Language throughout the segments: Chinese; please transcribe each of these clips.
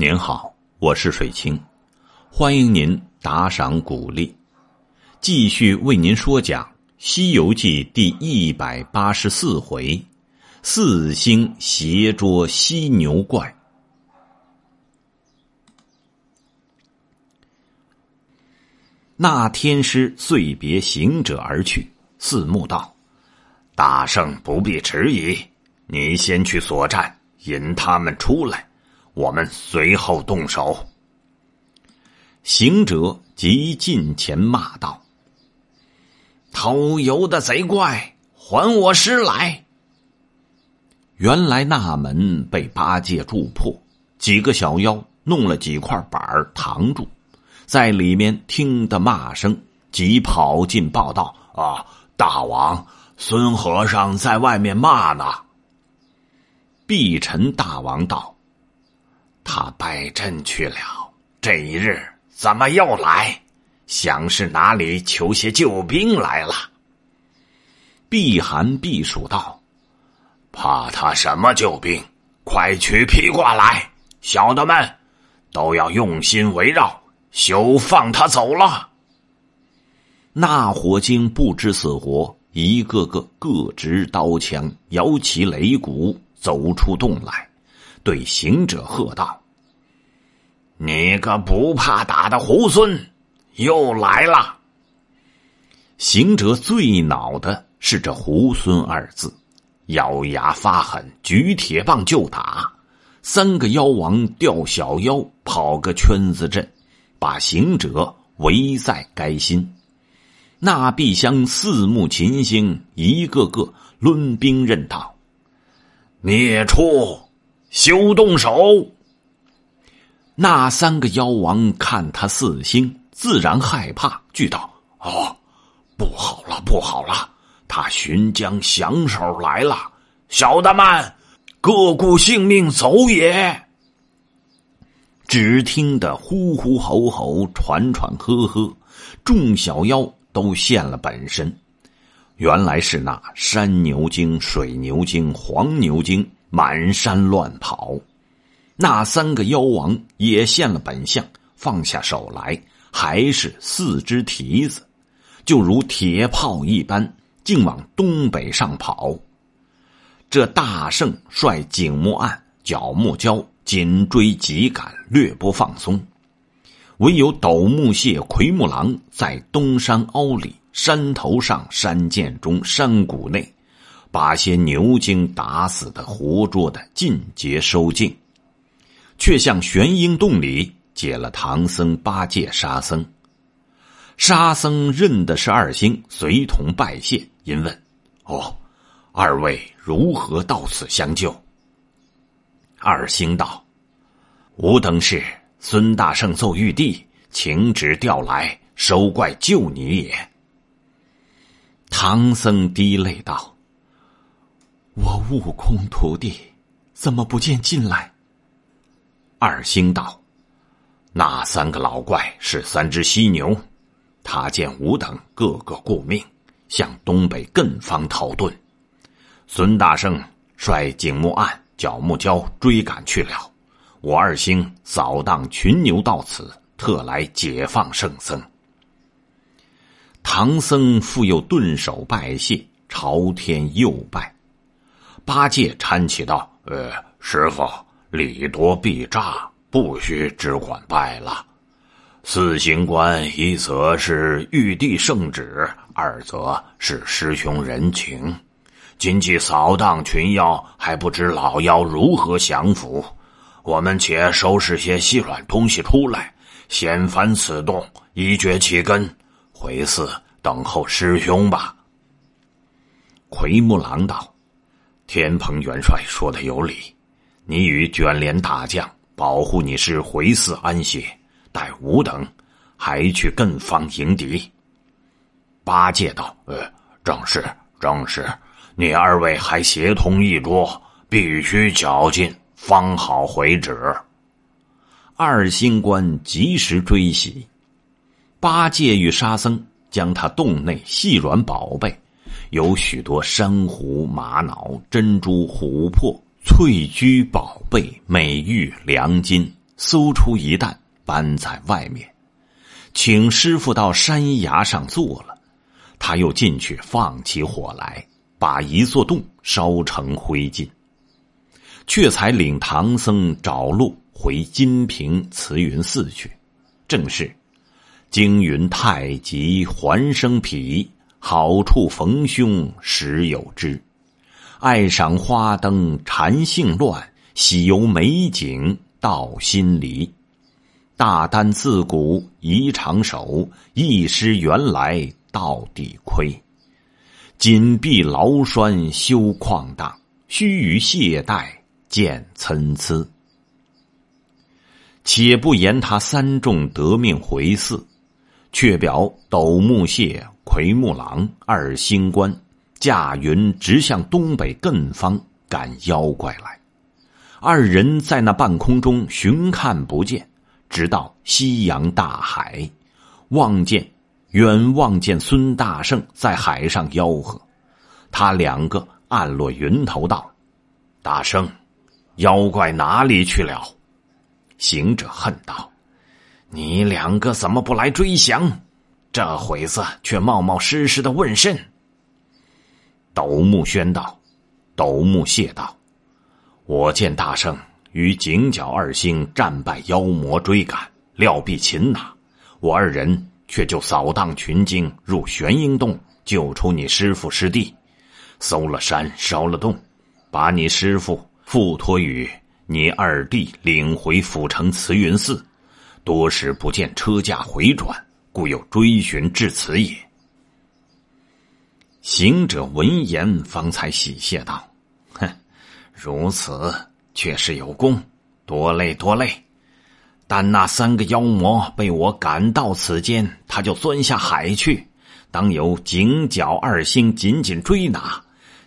您好，我是水清，欢迎您打赏鼓励，继续为您说讲《西游记》第一百八十四回：四星斜捉犀牛怪。那天师遂别行者而去，四目道：“大圣不必迟疑，你先去所战，引他们出来。”我们随后动手。行者即近前骂道：“偷油的贼怪，还我师来！”原来那门被八戒住破，几个小妖弄了几块板儿扛住，在里面听得骂声，即跑进报道：“啊，大王，孙和尚在外面骂呢。”碧尘大王道。他拜阵去了，这一日怎么又来？想是哪里求些救兵来了。避寒避暑道：“怕他什么救兵？快取披挂来！小的们都要用心围绕，休放他走了。”那火精不知死活，一个个各执刀枪，摇起擂鼓，走出洞来。对行者喝道：“你个不怕打的猢狲，又来了！”行者最恼的是这“猢狲”二字，咬牙发狠，举铁棒就打。三个妖王调小妖跑个圈子阵，把行者围在该心。那碧香四目秦星一个个抡兵刃道：“孽畜！”休动手！那三个妖王看他四星，自然害怕，惧道：“哦，不好了，不好了！他寻江降手来了！小的们，各顾性命走也！”只听得呼呼吼吼，喘喘呵呵，众小妖都现了本身，原来是那山牛精、水牛精、黄牛精。满山乱跑，那三个妖王也现了本相，放下手来，还是四只蹄子，就如铁炮一般，竟往东北上跑。这大圣率景木案、角木蛟紧追急赶，略不放松，唯有斗木蟹、奎木狼在东山凹里、山头上、山涧中、山谷内。把些牛精打死的、活捉的尽皆收尽，却向玄英洞里解了唐僧、八戒、沙僧。沙僧认的是二星，随同拜谢，因问：“哦，二位如何到此相救？”二星道：“吾等是孙大圣奏玉帝，请旨调来收怪救你也。”唐僧滴泪道。我悟空徒弟，怎么不见进来？二星道：“那三个老怪是三只犀牛，他见吾等个个顾命，向东北艮方逃遁。孙大圣率景木案、角木蛟追赶去了。我二星扫荡群牛到此，特来解放圣僧。”唐僧复又顿首拜谢，朝天又拜。八戒搀起道：“呃，师傅礼多必诈，不须只管拜了。四行官一则是玉帝圣旨，二则是师兄人情。今既扫荡群妖，还不知老妖如何降服。我们且收拾些细软东西出来，掀翻此洞，以绝其根。回寺等候师兄吧。”奎木狼道。天蓬元帅说的有理，你与卷帘大将保护你师回寺安歇，待吾等还去更方迎敌。八戒道：“呃，正是，正是。你二位还协同一桌，必须绞尽，方好回旨。”二星官及时追袭，八戒与沙僧将他洞内细软宝贝。有许多珊瑚、玛瑙、珍珠、琥珀、翠居宝贝、美玉、良金，搜出一担，搬在外面，请师傅到山崖上坐了。他又进去放起火来，把一座洞烧成灰烬，却才领唐僧找路回金瓶慈云寺去。正是惊云太极还生皮，好处逢凶时有之。爱赏花灯禅性乱，喜游美景到心离。大丹自古宜长守，一失原来到底亏。紧闭牢栓修旷荡，须臾懈怠见参差。且不言他三众得命回寺，却表斗木蟹、奎木狼二星官。驾云直向东北艮方赶妖怪来，二人在那半空中寻看不见，直到夕阳大海，望见远望见孙大圣在海上吆喝，他两个暗落云头道：“大圣，妖怪哪里去了？”行者恨道：“你两个怎么不来追降？这会子却冒冒失失的问甚？”斗木宣道：“斗木谢道，我见大圣与井角二星战败妖魔追赶，料必擒拿。我二人却就扫荡群经，入玄阴洞，救出你师傅师弟，搜了山，烧了洞，把你师傅付托与你二弟，领回府城慈云寺。多时不见车驾回转，故又追寻至此也。”行者闻言，方才喜谢道：“哼，如此却是有功，多累多累。但那三个妖魔被我赶到此间，他就钻下海去。当有井角二星紧紧追拿，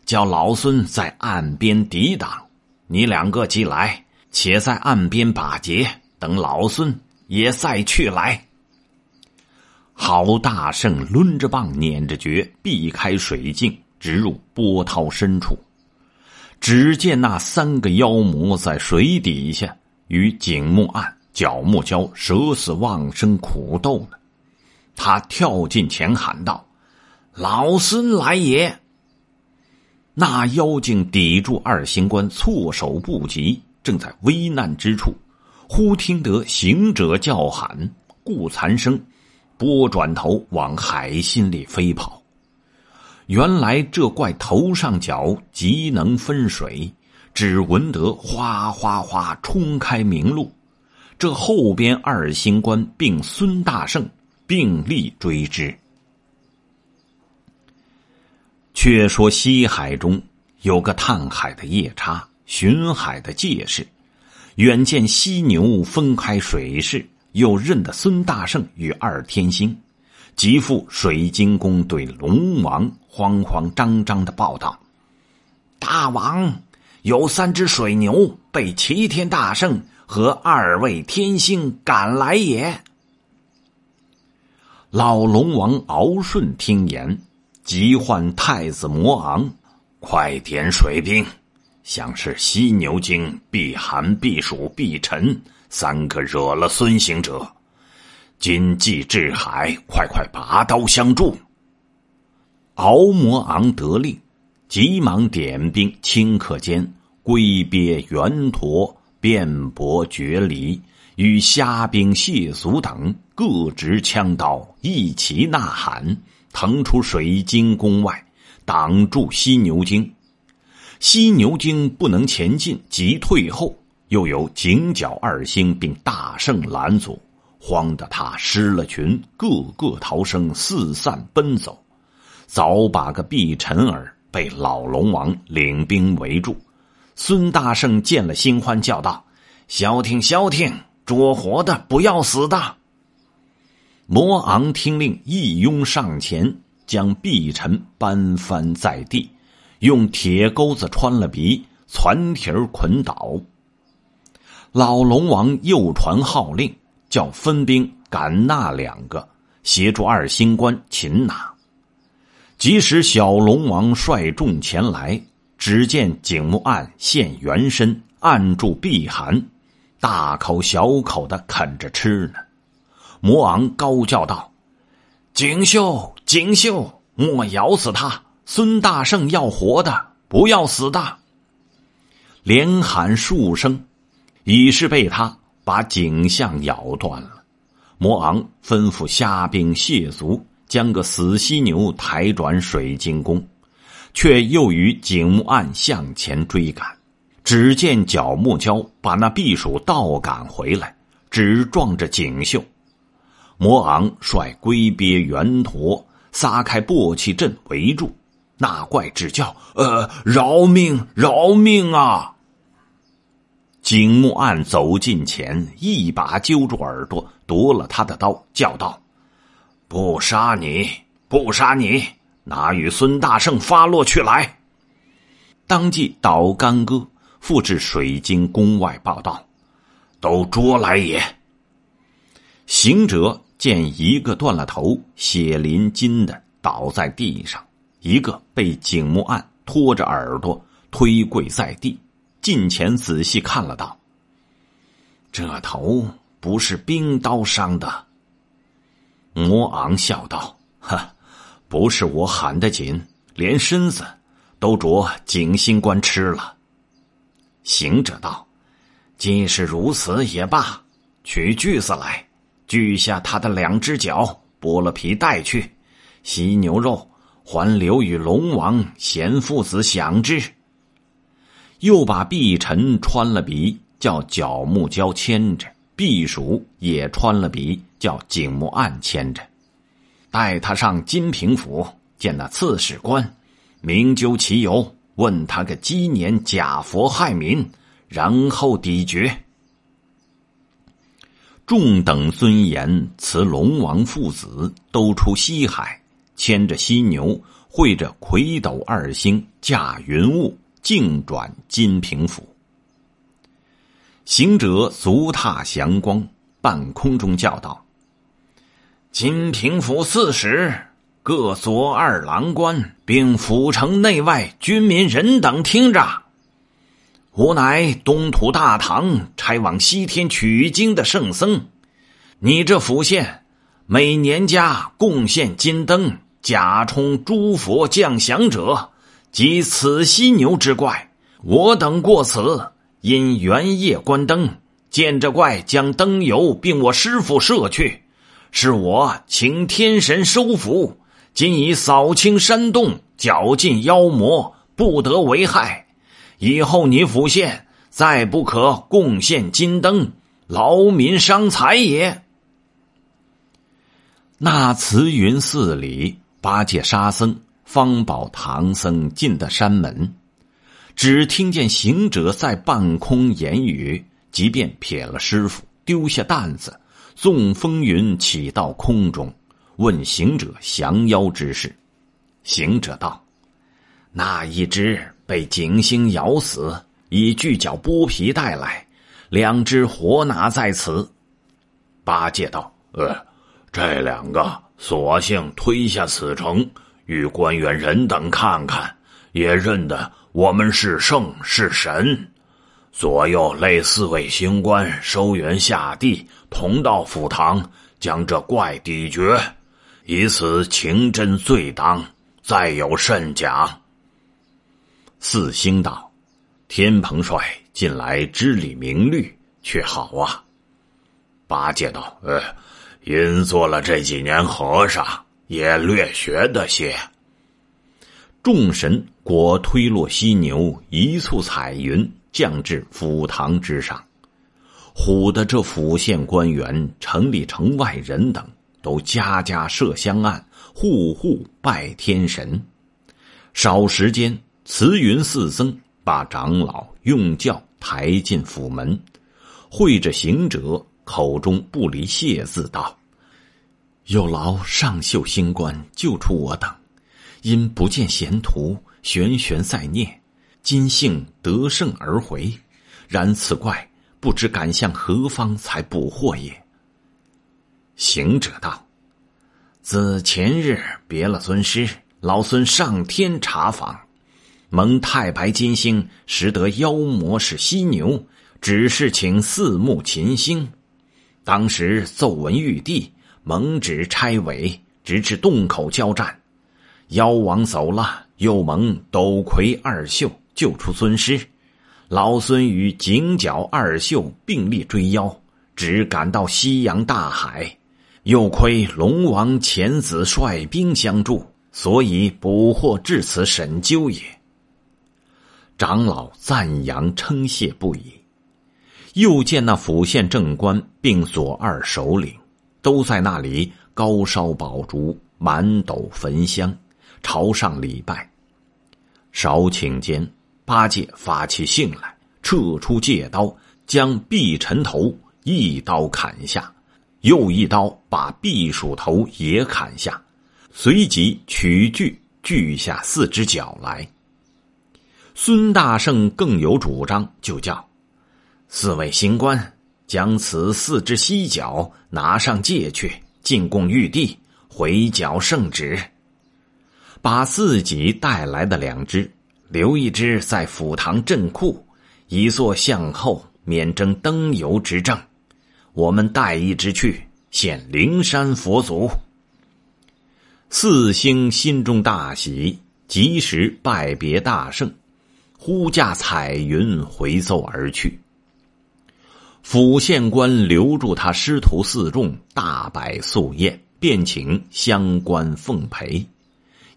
叫老孙在岸边抵挡。你两个既来，且在岸边把劫，等老孙也再去来。”郝大圣抡着棒，捻着诀，避开水镜，直入波涛深处。只见那三个妖魔在水底下与景木岸、角木蛟舍死忘生苦斗呢。他跳进前喊道：“老孙来也！”那妖精抵住二星官，措手不及，正在危难之处，忽听得行者叫喊，顾残生。拨转头往海心里飞跑，原来这怪头上角极能分水，只闻得哗哗哗冲开明路。这后边二星官并孙大圣并力追之。却说西海中有个探海的夜叉，巡海的介事，远见犀牛分开水势。又认得孙大圣与二天星，即赴水晶宫对龙王慌慌张张的报道：“大王，有三只水牛被齐天大圣和二位天星赶来也。”老龙王敖顺听言，急唤太子魔昂，快点水兵，想是犀牛精避寒避暑避尘。三个惹了孙行者，今既至海，快快拔刀相助。敖摩昂得令，急忙点兵，顷刻间龟鳖圆驼、辩伯绝离，与虾兵蟹卒等各执枪刀，一齐呐喊，腾出水晶宫外，挡住犀牛精。犀牛精不能前进，即退后。又有井角二星并大圣拦阻，慌得他失了群，个个逃生，四散奔走。早把个碧尘儿被老龙王领兵围住。孙大圣见了，心欢，叫道：“消停，消停！捉活的，不要死的。”魔昂听令，一拥上前，将碧尘搬翻在地，用铁钩子穿了鼻，攒蹄儿捆倒。老龙王又传号令，叫分兵赶那两个，协助二星官擒拿。即使小龙王率众前来，只见景木案现原身，按住避寒，大口小口的啃着吃呢。魔昂高叫道：“锦绣，锦绣，莫咬死他！孙大圣要活的，不要死的！”连喊数声，已是被他把颈项咬断了。魔昂吩咐虾兵蟹卒将个死犀牛抬转水晶宫，却又与景木案向前追赶。只见角木蛟把那避暑倒赶回来，只撞着锦绣。魔昂率龟鳖圆驼撒开簸箕阵围住，那怪只叫：“呃，饶命，饶命啊！”景木案走近前，一把揪住耳朵，夺了他的刀，叫道：“不杀你，不杀你，拿与孙大圣发落去来！”当即倒干戈，复至水晶宫外报道：“都捉来也！”行者见一个断了头，血淋淋的倒在地上，一个被景木案拖着耳朵推跪在地。近前仔细看了道：“这头不是冰刀伤的。”魔昂笑道：“哈，不是我喊得紧，连身子都着景星官吃了。”行者道：“既是如此也罢，取锯子来，锯下他的两只脚，剥了皮带去，吸牛肉还留与龙王贤父子享之。”又把碧尘穿了鼻，叫角木蛟牵着；避暑也穿了鼻，叫景木案牵着。带他上金平府见那刺史官，明究其由，问他个鸡年假佛害民，然后抵决。众等尊严辞龙王父子都出西海，牵着犀牛，会着魁斗二星，驾云雾。径转金平府，行者足踏祥光，半空中叫道：“金平府刺史、各左二郎官，并府城内外军民人等，听着！吾乃东土大唐差往西天取经的圣僧，你这府县每年家贡献金灯，假充诸佛降祥者。”即此犀牛之怪，我等过此，因元夜观灯，见这怪将灯油并我师傅射去，是我请天神收服，今已扫清山洞，绞尽妖魔，不得为害。以后你府县再不可贡献金灯，劳民伤财也。那慈云寺里八戒沙僧。方宝唐僧进的山门，只听见行者在半空言语，即便撇了师傅，丢下担子，纵风云起到空中，问行者降妖之事。行者道：“那一只被景星咬死，以锯角剥皮带来，两只活拿在此。”八戒道：“呃，这两个索性推下此城。”与官员人等看看，也认得我们是圣是神。左右累四位星官收元下地，同到府堂，将这怪抵绝，以此情真罪当。再有甚讲？四星道：“天蓬帅近来知礼明律，却好啊。”八戒道：“呃，因做了这几年和尚。”也略学得些。众神果推落犀牛，一簇彩云降至府堂之上，唬得这府县官员、城里城外人等都家家设香案，户户拜天神。少时间，慈云寺僧把长老用轿抬进府门，会着行者，口中不离谢字道。有劳上秀星官救出我等，因不见贤徒，悬悬在念，今幸得胜而回。然此怪不知赶向何方才捕获也。行者道：“自前日别了尊师，老孙上天查访，蒙太白金星识得妖魔是犀牛，只是请四目秦星。当时奏闻玉帝，蒙旨差委，直至洞口交战。妖王走了，又蒙斗魁二秀救出尊师。老孙与井角二秀并力追妖，只赶到西洋大海。又亏龙王遣子率兵相助，所以捕获至此审究也。长老赞扬称谢不已。又见那府县正官并所二首领，都在那里高烧宝烛，满斗焚香，朝上礼拜。少顷间，八戒发起性来，撤出戒刀，将碧尘头一刀砍下，又一刀把毕鼠头也砍下，随即取锯锯下四只脚来。孙大圣更有主张，就叫。四位行官将此四只犀角拿上界去，进贡玉帝，回缴圣旨。把自己带来的两只，留一只在府堂镇库，以作向后，免征登游之政。我们带一只去献灵山佛祖。四星心中大喜，及时拜别大圣，呼驾彩云回奏而去。府县官留住他师徒四众，大摆素宴，便请乡官奉陪。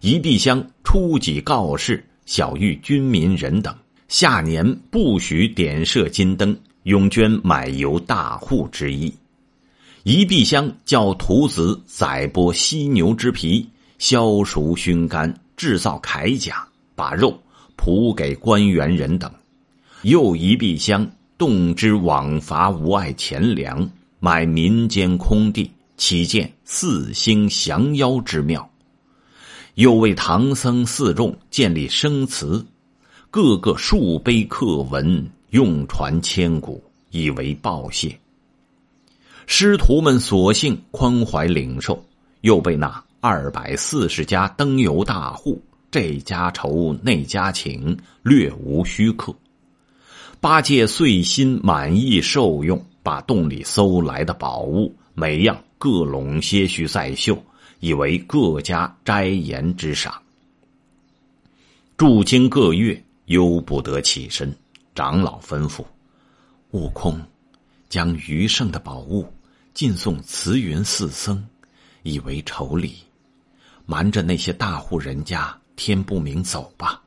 一碧香初几告示，小谕军民人等，下年不许点设金灯，永捐买油大户之意。一碧香叫徒子宰剥犀牛之皮，削熟熏干，制造铠甲，把肉铺给官员人等。又一碧香。动之枉伐无碍钱粮，买民间空地，起建四星降妖之庙。又为唐僧四众建立生祠，个个数碑刻文，用传千古，以为报谢。师徒们索性宽怀领受，又被那二百四十家灯油大户，这家愁那家请，略无虚客。八戒遂心满意受用，把洞里搜来的宝物每样各拢些许在袖，以为各家斋言之赏。住经各月，忧不得起身。长老吩咐：悟空，将余剩的宝物尽送慈云寺僧，以为酬礼。瞒着那些大户人家，天不明走吧。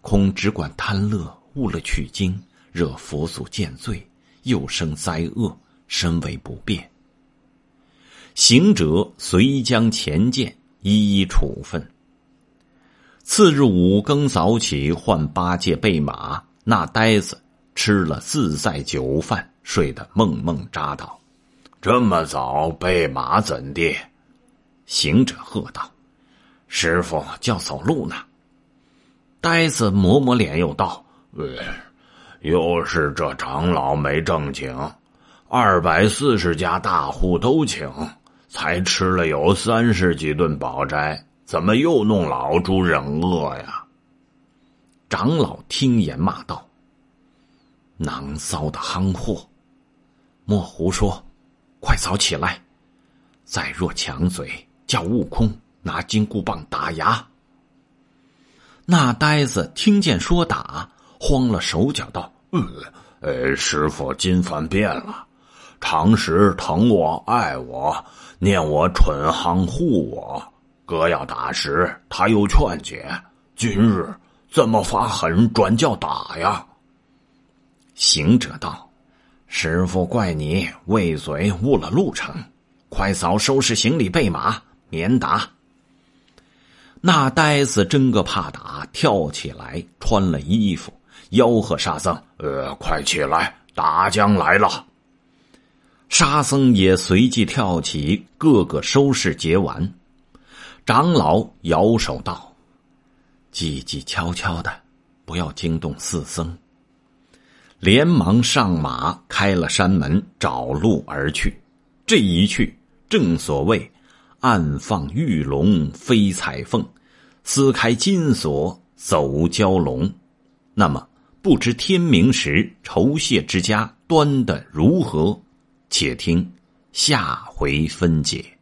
空只管贪乐，误了取经。惹佛祖见罪，又生灾厄，身为不便。行者随将前见，一一处分。次日五更早起，唤八戒备马。那呆子吃了自在酒饭，睡得梦梦扎倒。这么早备马怎地？行者喝道：“师傅叫走路呢。”呆子抹抹脸，又道：“呃。”又是这长老没正经，二百四十家大户都请，才吃了有三十几顿饱斋，怎么又弄老猪忍饿呀？长老听言骂道：“囊骚的夯货，莫胡说！快早起来！再若抢嘴，叫悟空拿金箍棒打牙。”那呆子听见说打。慌了手脚，道：“呃，呃，师傅今凡变了，常时疼我爱我，念我蠢夯护我。哥要打时，他又劝解。今日怎么发狠，转叫打呀？”行者道：“师傅怪你喂嘴误了路程，快早收拾行李备马，免打。”那呆子真个怕打，跳起来穿了衣服。吆喝沙僧：“呃，快起来，大将来了！”沙僧也随即跳起，各个收拾结完。长老摇手道：“叽叽悄悄的，不要惊动四僧。”连忙上马，开了山门，找路而去。这一去，正所谓“暗放玉龙飞彩凤，撕开金锁走蛟龙”。那么。不知天明时，酬谢之家端的如何？且听下回分解。